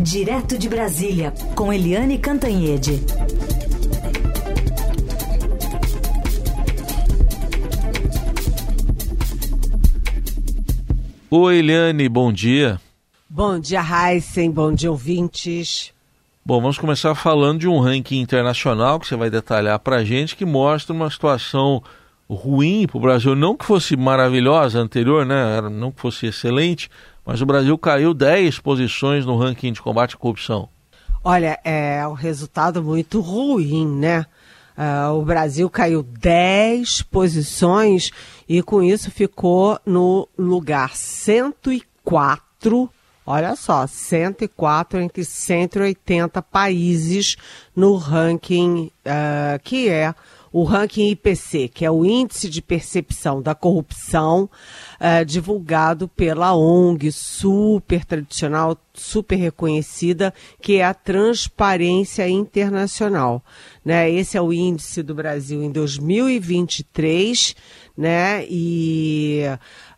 Direto de Brasília, com Eliane Cantanhede. Oi, Eliane, bom dia. Bom dia, Heisen, bom dia, ouvintes. Bom, vamos começar falando de um ranking internacional que você vai detalhar para a gente, que mostra uma situação ruim para o Brasil. Não que fosse maravilhosa anterior, né? não que fosse excelente, mas o Brasil caiu 10 posições no ranking de combate à corrupção. Olha, é um resultado muito ruim, né? Uh, o Brasil caiu 10 posições e com isso ficou no lugar 104 Olha só, 104 entre 180 países no ranking uh, que é o ranking IPC, que é o Índice de Percepção da Corrupção, uh, divulgado pela ONG super tradicional, super reconhecida, que é a Transparência Internacional. Né? Esse é o índice do Brasil em 2023, né? E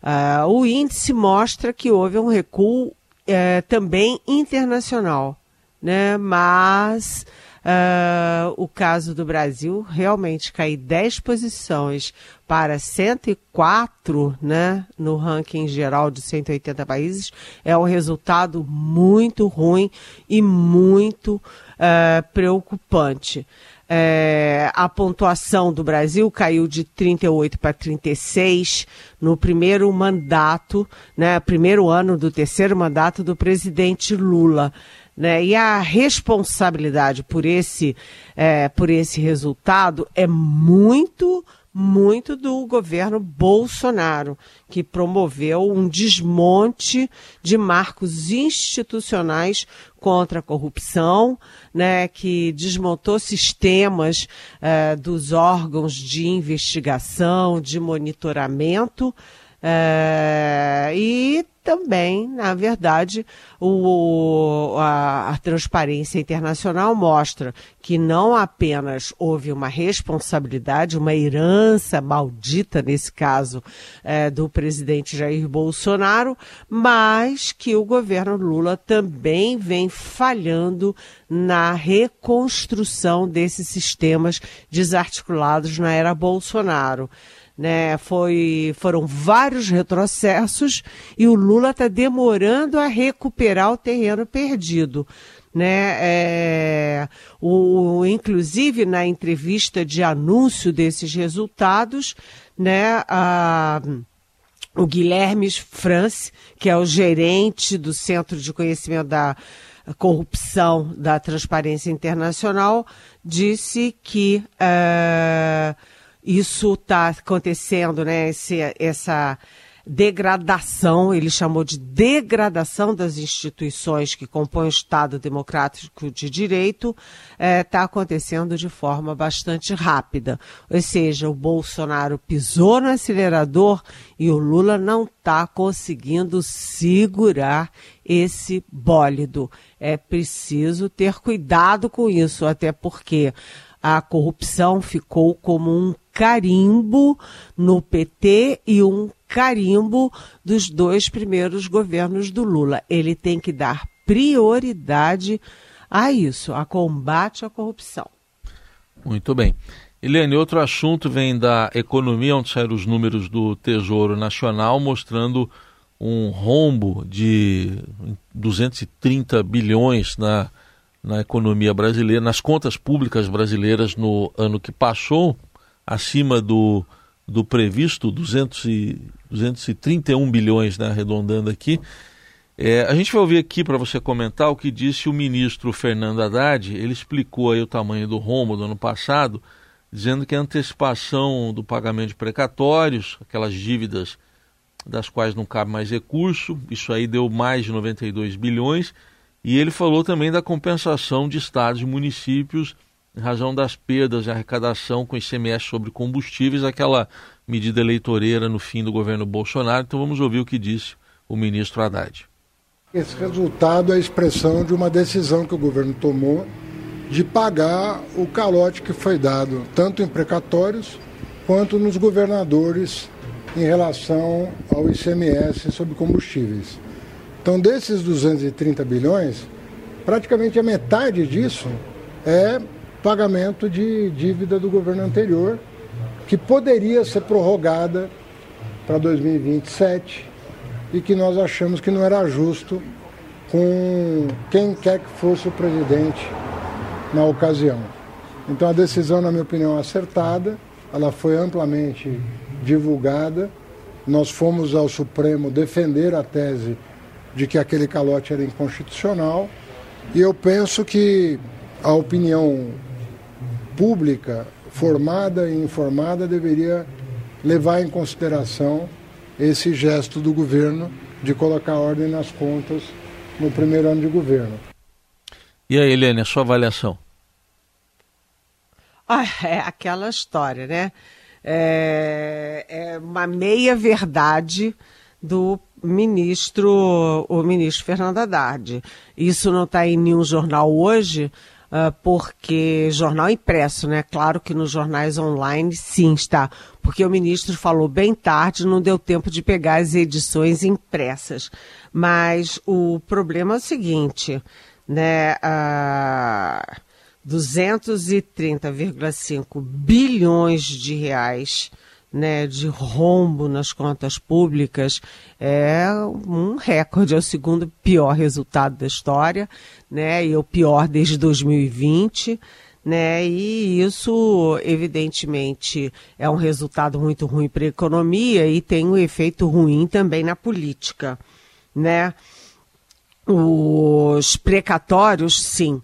uh, o índice mostra que houve um recuo é, também internacional, né? Mas uh, o caso do Brasil realmente cair 10 posições para 104, né? No ranking geral de 180 países é um resultado muito ruim e muito uh, preocupante. É, a pontuação do Brasil caiu de 38 para 36 no primeiro mandato, né, primeiro ano do terceiro mandato do presidente Lula. Né? E a responsabilidade por esse, é, por esse resultado é muito muito do governo Bolsonaro, que promoveu um desmonte de marcos institucionais contra a corrupção, né, que desmontou sistemas uh, dos órgãos de investigação, de monitoramento, uh, e também, na verdade, o, a, a, transparência internacional mostra que não apenas houve uma responsabilidade, uma herança maldita, nesse caso, é, do presidente Jair Bolsonaro, mas que o governo Lula também vem falhando na reconstrução desses sistemas desarticulados na era Bolsonaro né? Foi, foram vários retrocessos e o Lula está demorando a recuperar o terreno perdido. Né, é, o, inclusive na entrevista de anúncio desses resultados, né, a, o Guilherme France, que é o gerente do Centro de Conhecimento da Corrupção da Transparência Internacional, disse que uh, isso está acontecendo, né? Esse, essa degradação, ele chamou de degradação das instituições que compõem o Estado Democrático de Direito, está é, tá acontecendo de forma bastante rápida. Ou seja, o Bolsonaro pisou no acelerador e o Lula não está conseguindo segurar esse bólido. É preciso ter cuidado com isso, até porque a corrupção ficou como um carimbo no PT e um carimbo dos dois primeiros governos do Lula. Ele tem que dar prioridade a isso, a combate à corrupção. Muito bem. Eliane, outro assunto vem da economia, onde saíram os números do Tesouro Nacional mostrando um rombo de 230 bilhões na, na economia brasileira, nas contas públicas brasileiras no ano que passou acima do, do previsto, 200 e, 231 bilhões, né, arredondando aqui. É, a gente vai ouvir aqui para você comentar o que disse o ministro Fernando Haddad. Ele explicou aí o tamanho do rombo do ano passado, dizendo que a antecipação do pagamento de precatórios, aquelas dívidas das quais não cabe mais recurso, isso aí deu mais de 92 bilhões. E ele falou também da compensação de estados e municípios em razão das perdas de arrecadação com ICMS sobre combustíveis, aquela medida eleitoreira no fim do governo Bolsonaro. Então vamos ouvir o que disse o ministro Haddad. Esse resultado é a expressão de uma decisão que o governo tomou de pagar o calote que foi dado tanto em precatórios quanto nos governadores em relação ao ICMS sobre combustíveis. Então, desses 230 bilhões, praticamente a metade disso é pagamento de dívida do governo anterior, que poderia ser prorrogada para 2027 e que nós achamos que não era justo com quem quer que fosse o presidente na ocasião. Então a decisão, na minha opinião, é acertada, ela foi amplamente divulgada. Nós fomos ao Supremo defender a tese de que aquele calote era inconstitucional e eu penso que a opinião pública, formada e informada, deveria levar em consideração esse gesto do governo de colocar ordem nas contas no primeiro ano de governo. E aí, Helene, a sua avaliação? Ah, é aquela história, né? É, é uma meia verdade do ministro, o ministro Fernando Haddad. Isso não está em nenhum jornal hoje, uh, porque jornal impresso, né? Claro que nos jornais online sim está, porque o ministro falou bem tarde, não deu tempo de pegar as edições impressas. Mas o problema é o seguinte, né? Uh, 230,5 bilhões de reais né, de rombo nas contas públicas é um recorde, é o segundo pior resultado da história, né, e o pior desde 2020. Né, e isso, evidentemente, é um resultado muito ruim para a economia e tem um efeito ruim também na política. Né? Os precatórios, sim,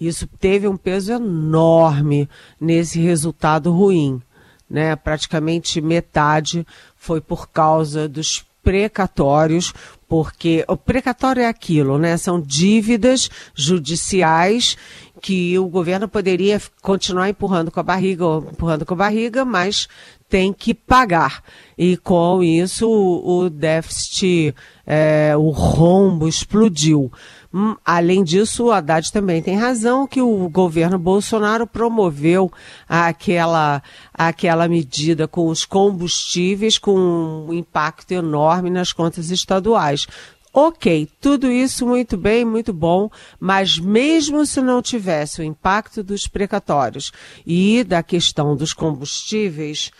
isso teve um peso enorme nesse resultado ruim né? Praticamente metade foi por causa dos precatórios, porque o precatório é aquilo, né? São dívidas judiciais que o governo poderia continuar empurrando com a barriga, empurrando com a barriga, mas tem que pagar. E com isso o, o déficit, é, o rombo explodiu. Hum, além disso, o Haddad também tem razão que o governo Bolsonaro promoveu aquela, aquela medida com os combustíveis com um impacto enorme nas contas estaduais. Ok, tudo isso muito bem, muito bom, mas mesmo se não tivesse o impacto dos precatórios e da questão dos combustíveis,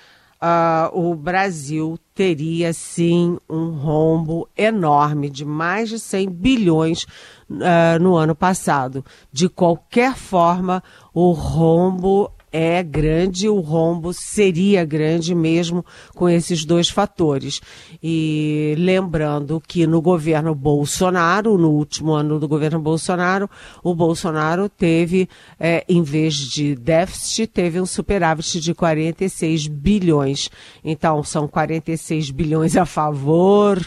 uh, o Brasil teria sim um rombo enorme de mais de 100 bilhões uh, no ano passado. De qualquer forma, o rombo é grande, o rombo seria grande mesmo com esses dois fatores. E lembrando que no governo Bolsonaro, no último ano do governo Bolsonaro, o Bolsonaro teve, é, em vez de déficit, teve um superávit de 46 bilhões. Então, são 46 bilhões a favor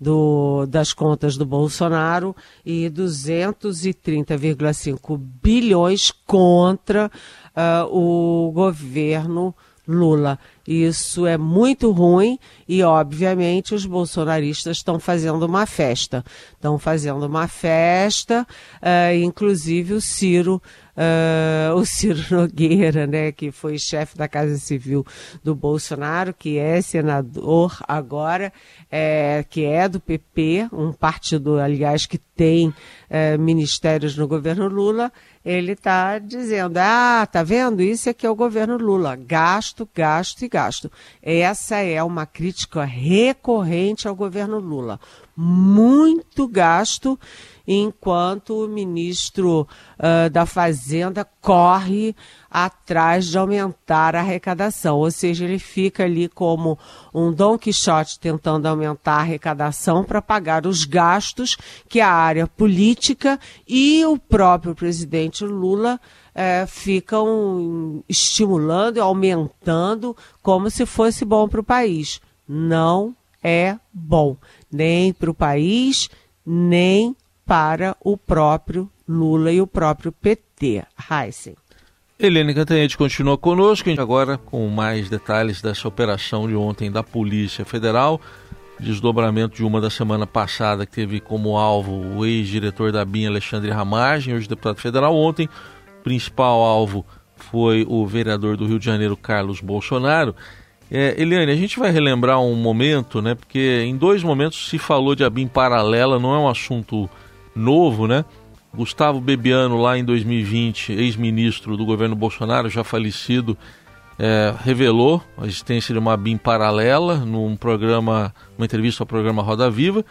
do, das contas do Bolsonaro e 230,5 bilhões contra uh, o governo Lula. Isso é muito ruim e, obviamente, os bolsonaristas estão fazendo uma festa. Estão fazendo uma festa, uh, inclusive o Ciro uh, o Ciro Nogueira, né, que foi chefe da Casa Civil do Bolsonaro, que é senador agora, é, que é do PP, um partido, aliás, que tem é, ministérios no governo Lula, ele está dizendo, ah, tá vendo? Isso aqui é o governo Lula, gasto, gasto e gasto. Essa é uma crítica recorrente ao governo Lula. Muito gasto enquanto o ministro uh, da Fazenda corre atrás de aumentar a arrecadação. Ou seja, ele fica ali como um Dom Quixote tentando aumentar a arrecadação para pagar os gastos que a área política e o próprio presidente Lula é, ficam estimulando aumentando como se fosse bom para o país. Não é bom, nem para o país, nem para o próprio Lula e o próprio PT. Heisen. Helene Cantanhete continua conosco, agora com mais detalhes dessa operação de ontem da Polícia Federal. Desdobramento de uma da semana passada que teve como alvo o ex-diretor da BIM, Alexandre Ramagem, hoje deputado federal. Ontem, principal alvo foi o vereador do Rio de Janeiro, Carlos Bolsonaro. É, Eliane, a gente vai relembrar um momento, né? Porque em dois momentos se falou de ABIN paralela, não é um assunto novo, né? Gustavo Bebiano, lá em 2020, ex-ministro do governo Bolsonaro, já falecido, é, revelou a existência de uma BIM paralela num programa, uma entrevista ao programa Roda Viva.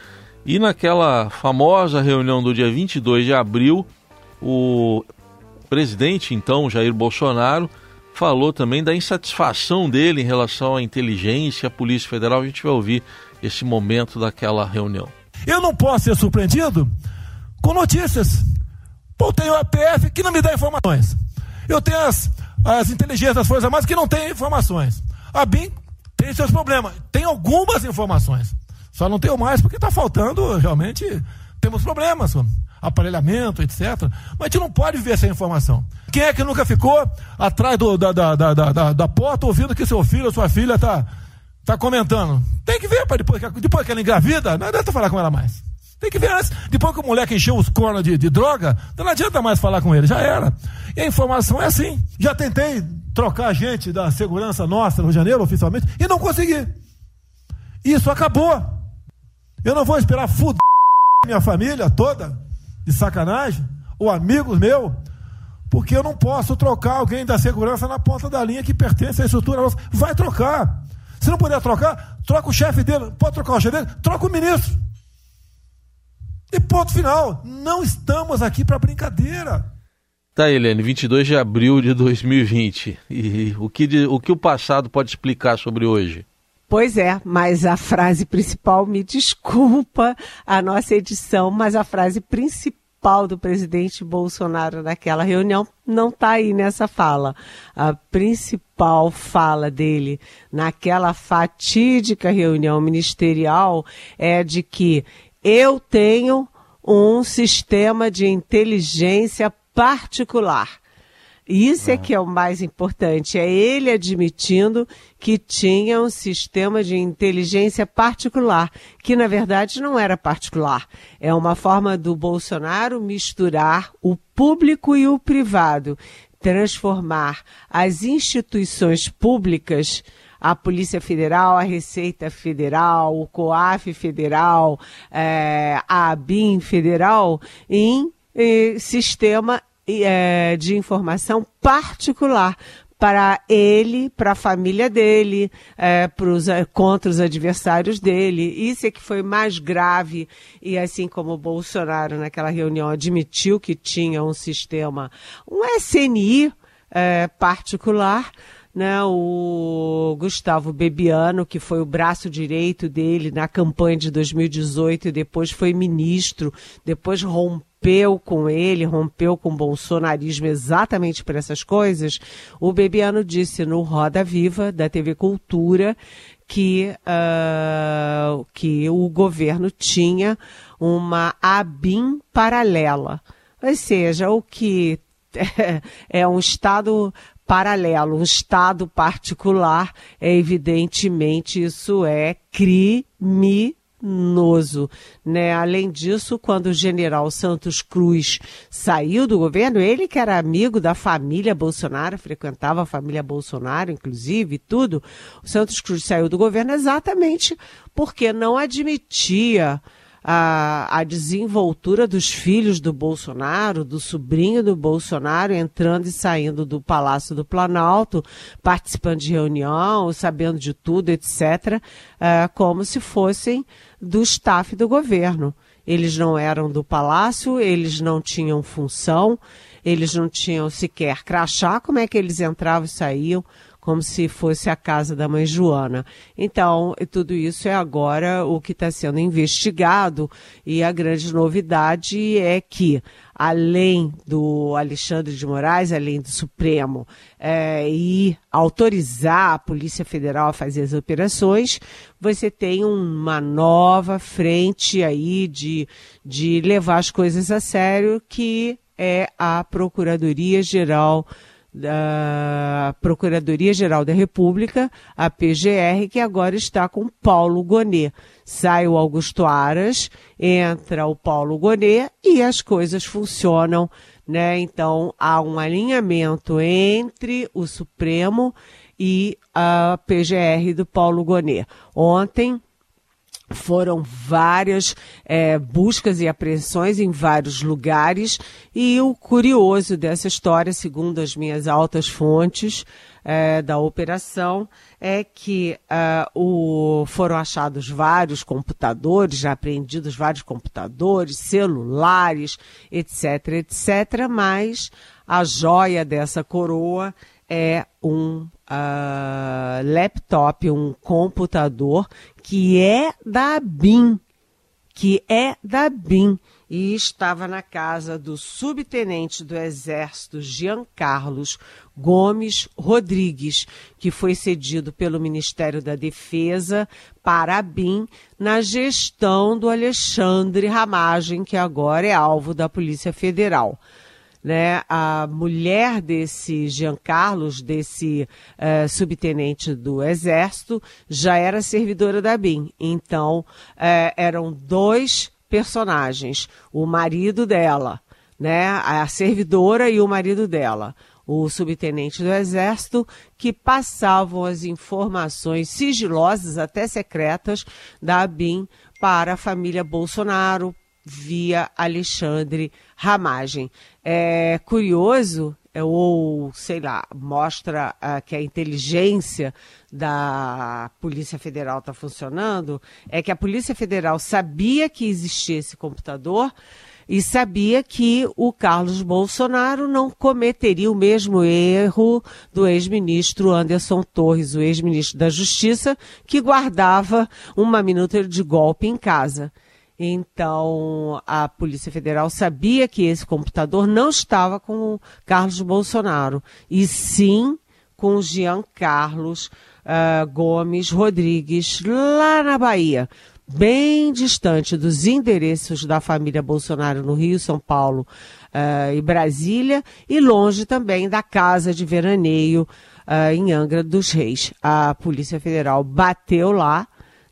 E naquela famosa reunião do dia 22 de abril, o presidente, então, Jair Bolsonaro, falou também da insatisfação dele em relação à inteligência, à Polícia Federal. A gente vai ouvir esse momento daquela reunião. Eu não posso ser surpreendido com notícias. Pô, tenho a PF que não me dá informações. Eu tenho as, as inteligências das Forças Armadas que não têm informações. A BIM tem seus problemas. Tem algumas informações. Só não tenho mais porque está faltando, realmente, temos problemas. Aparelhamento, etc. Mas a gente não pode viver sem informação. Quem é que nunca ficou atrás do, da, da, da, da, da porta ouvindo que seu filho ou sua filha está tá comentando? Tem que ver, para depois, depois que ela engravida, não adianta falar com ela mais. Tem que ver antes. Depois que o moleque encheu os cornos de, de droga, não adianta mais falar com ele, já era. E a informação é assim. Já tentei trocar gente da segurança nossa no janeiro, oficialmente, e não consegui. Isso acabou. Eu não vou esperar fuder minha família toda, de sacanagem, ou amigos meus, porque eu não posso trocar alguém da segurança na ponta da linha que pertence à estrutura nossa. Vai trocar. Se não puder trocar, troca o chefe dele. Pode trocar o chefe dele? Troca o ministro. E ponto final. Não estamos aqui para brincadeira. Tá, Helene, 22 de abril de 2020. E o que, o que o passado pode explicar sobre hoje? Pois é, mas a frase principal, me desculpa a nossa edição, mas a frase principal do presidente Bolsonaro naquela reunião não está aí nessa fala. A principal fala dele naquela fatídica reunião ministerial é de que eu tenho um sistema de inteligência particular. Isso é que é o mais importante, é ele admitindo que tinha um sistema de inteligência particular, que na verdade não era particular. É uma forma do Bolsonaro misturar o público e o privado, transformar as instituições públicas a Polícia Federal, a Receita Federal, o COAF Federal, é, a ABIN Federal, em eh, sistema eh, de informação particular para ele, para a família dele, é, pros, contra os adversários dele. Isso é que foi mais grave. E assim como o Bolsonaro, naquela reunião, admitiu que tinha um sistema, um SNI é, particular, né, o Gustavo Bebiano, que foi o braço direito dele na campanha de 2018 e depois foi ministro, depois rompeu com ele, rompeu com o bolsonarismo exatamente por essas coisas, o Bebiano disse no Roda Viva, da TV Cultura, que, uh, que o governo tinha uma ABIN paralela. Ou seja, o que é um Estado paralelo, um Estado particular, é evidentemente isso é criminoso. Né? Além disso, quando o general Santos Cruz saiu do governo, ele que era amigo da família Bolsonaro, frequentava a família Bolsonaro, inclusive, tudo, o Santos Cruz saiu do governo exatamente porque não admitia a, a desenvoltura dos filhos do Bolsonaro, do sobrinho do Bolsonaro, entrando e saindo do Palácio do Planalto, participando de reunião, sabendo de tudo, etc., é, como se fossem do staff do governo. Eles não eram do palácio, eles não tinham função, eles não tinham sequer crachá, como é que eles entravam e saíam? Como se fosse a casa da mãe Joana. Então, tudo isso é agora o que está sendo investigado e a grande novidade é que, além do Alexandre de Moraes, além do Supremo, é, e autorizar a Polícia Federal a fazer as operações, você tem uma nova frente aí de, de levar as coisas a sério, que é a Procuradoria-Geral da Procuradoria-Geral da República, a PGR, que agora está com Paulo Gonet. Sai o Augusto Aras, entra o Paulo Gonet e as coisas funcionam, né? Então há um alinhamento entre o Supremo e a PGR do Paulo Gonet. Ontem Foram várias é, buscas e apreensões em vários lugares, e o curioso dessa história, segundo as minhas altas fontes é, da operação, é que uh, o, foram achados vários computadores, já apreendidos vários computadores, celulares, etc., etc., mas a joia dessa coroa é um uh, laptop, um computador que é da BIM, que é da BIM e estava na casa do subtenente do Exército Jean Carlos Gomes Rodrigues, que foi cedido pelo Ministério da Defesa para a BIM na gestão do Alexandre Ramagem, que agora é alvo da Polícia Federal né, a mulher desse Jean Carlos, desse uh, subtenente do Exército, já era servidora da BIM. Então, uh, eram dois personagens: o marido dela, né, a servidora e o marido dela. O subtenente do Exército, que passavam as informações sigilosas, até secretas, da BIM para a família Bolsonaro, via Alexandre Ramagem. É curioso, é, ou sei lá, mostra uh, que a inteligência da Polícia Federal está funcionando, é que a Polícia Federal sabia que existia esse computador e sabia que o Carlos Bolsonaro não cometeria o mesmo erro do ex-ministro Anderson Torres, o ex-ministro da Justiça, que guardava uma minuta de golpe em casa. Então, a Polícia Federal sabia que esse computador não estava com o Carlos Bolsonaro, e sim com Jean Carlos uh, Gomes Rodrigues, lá na Bahia, bem distante dos endereços da família Bolsonaro no Rio, São Paulo uh, e Brasília, e longe também da casa de veraneio uh, em Angra dos Reis. A Polícia Federal bateu lá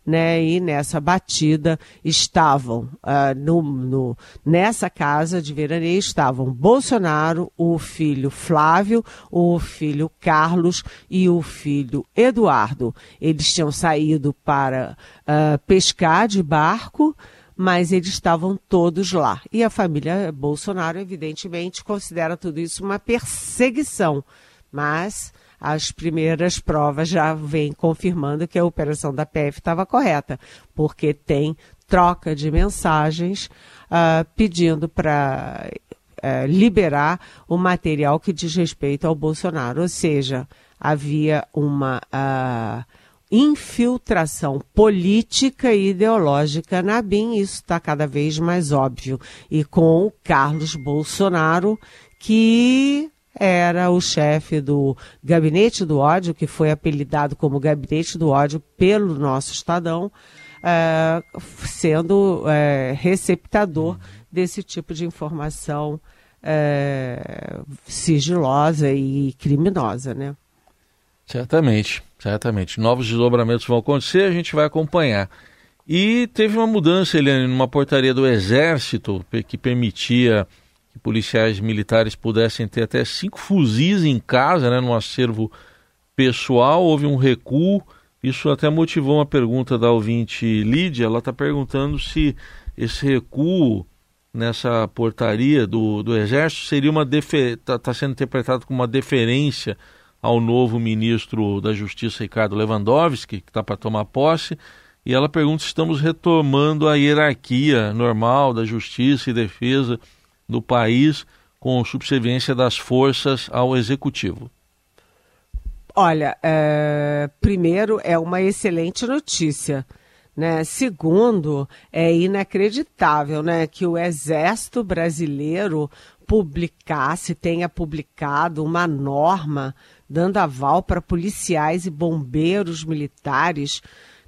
né? E nessa batida estavam uh, no, no, nessa casa de veraneio estavam Bolsonaro, o filho Flávio, o filho Carlos e o filho Eduardo. Eles tinham saído para uh, pescar de barco mas eles estavam todos lá. E a família Bolsonaro, evidentemente, considera tudo isso uma perseguição. Mas as primeiras provas já vêm confirmando que a operação da PF estava correta, porque tem troca de mensagens uh, pedindo para uh, liberar o material que diz respeito ao Bolsonaro. Ou seja, havia uma uh, infiltração política e ideológica na BIM, isso está cada vez mais óbvio. E com o Carlos Bolsonaro, que era o chefe do Gabinete do Ódio, que foi apelidado como Gabinete do Ódio pelo nosso Estadão, é, sendo é, receptador desse tipo de informação é, sigilosa e criminosa, né? Certamente, certamente. Novos desdobramentos vão acontecer, a gente vai acompanhar. E teve uma mudança, Eliane, numa portaria do Exército que permitia que policiais militares pudessem ter até cinco fuzis em casa, né, no acervo pessoal. Houve um recuo. Isso até motivou uma pergunta da ouvinte Lídia. Ela está perguntando se esse recuo nessa portaria do, do Exército seria uma está tá sendo interpretado como uma deferência ao novo ministro da Justiça Ricardo Lewandowski, que está para tomar posse. E ela pergunta se estamos retomando a hierarquia normal da Justiça e Defesa do país com subserviência das forças ao executivo? Olha, é, primeiro é uma excelente notícia. Né? Segundo, é inacreditável né, que o Exército Brasileiro publicasse, tenha publicado uma norma dando aval para policiais e bombeiros militares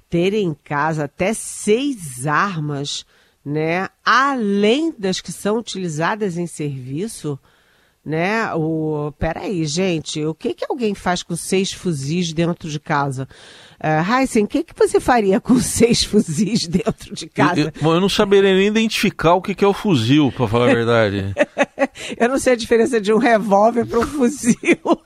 terem em casa até seis armas né? Além das que são utilizadas em serviço, né? O peraí, gente, o que que alguém faz com seis fuzis dentro de casa? Uh, Heisen, o que que você faria com seis fuzis dentro de casa? Eu, eu, eu não saberia nem identificar o que que é o fuzil, para falar a verdade. eu não sei a diferença de um revólver para um fuzil.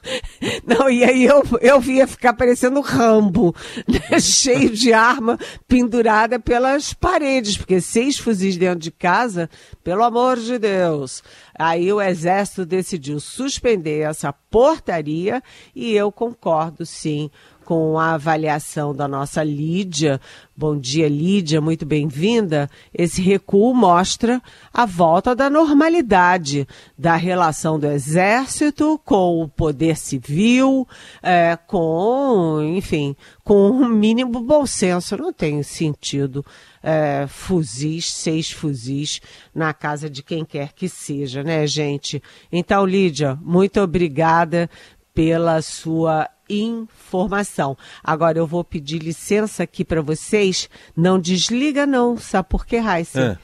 Não, e aí eu, eu via ficar parecendo Rambo, né? cheio de arma pendurada pelas paredes, porque seis fuzis dentro de casa, pelo amor de Deus. Aí o Exército decidiu suspender essa portaria e eu concordo sim com a avaliação da nossa Lídia. Bom dia, Lídia, muito bem-vinda. Esse recuo mostra a volta da normalidade da relação do Exército com o poder civil, é, com, enfim, com um mínimo bom senso. Não tem sentido é, fuzis, seis fuzis na casa de quem quer que seja, né, gente? Então, Lídia, muito obrigada pela sua informação. Agora eu vou pedir licença aqui para vocês. Não desliga não, sabe por quê, Raíssa?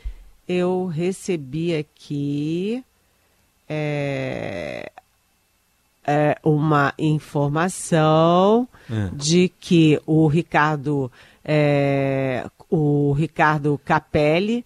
É. Eu recebi aqui é, é, uma informação é. de que o Ricardo é, o Ricardo Capelli,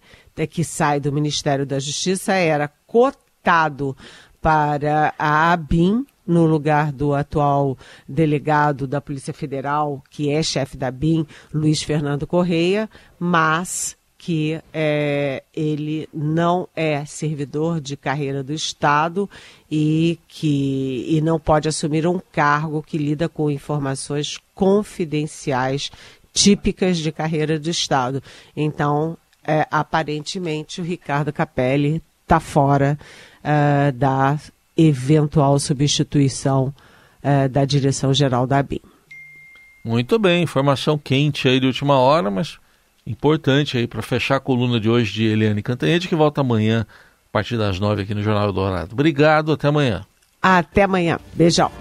que sai do Ministério da Justiça, era cotado para a ABIN no lugar do atual delegado da Polícia Federal, que é chefe da BIM, Luiz Fernando Correia, mas que é, ele não é servidor de carreira do Estado e que e não pode assumir um cargo que lida com informações confidenciais típicas de carreira do Estado. Então, é, aparentemente, o Ricardo Capelli está fora uh, da eventual substituição uh, da direção-geral da ABIN. Muito bem, informação quente aí de última hora, mas importante aí para fechar a coluna de hoje de Eliane Cantanhede, que volta amanhã a partir das nove aqui no Jornal do Dourado. Obrigado, até amanhã. Até amanhã. Beijão.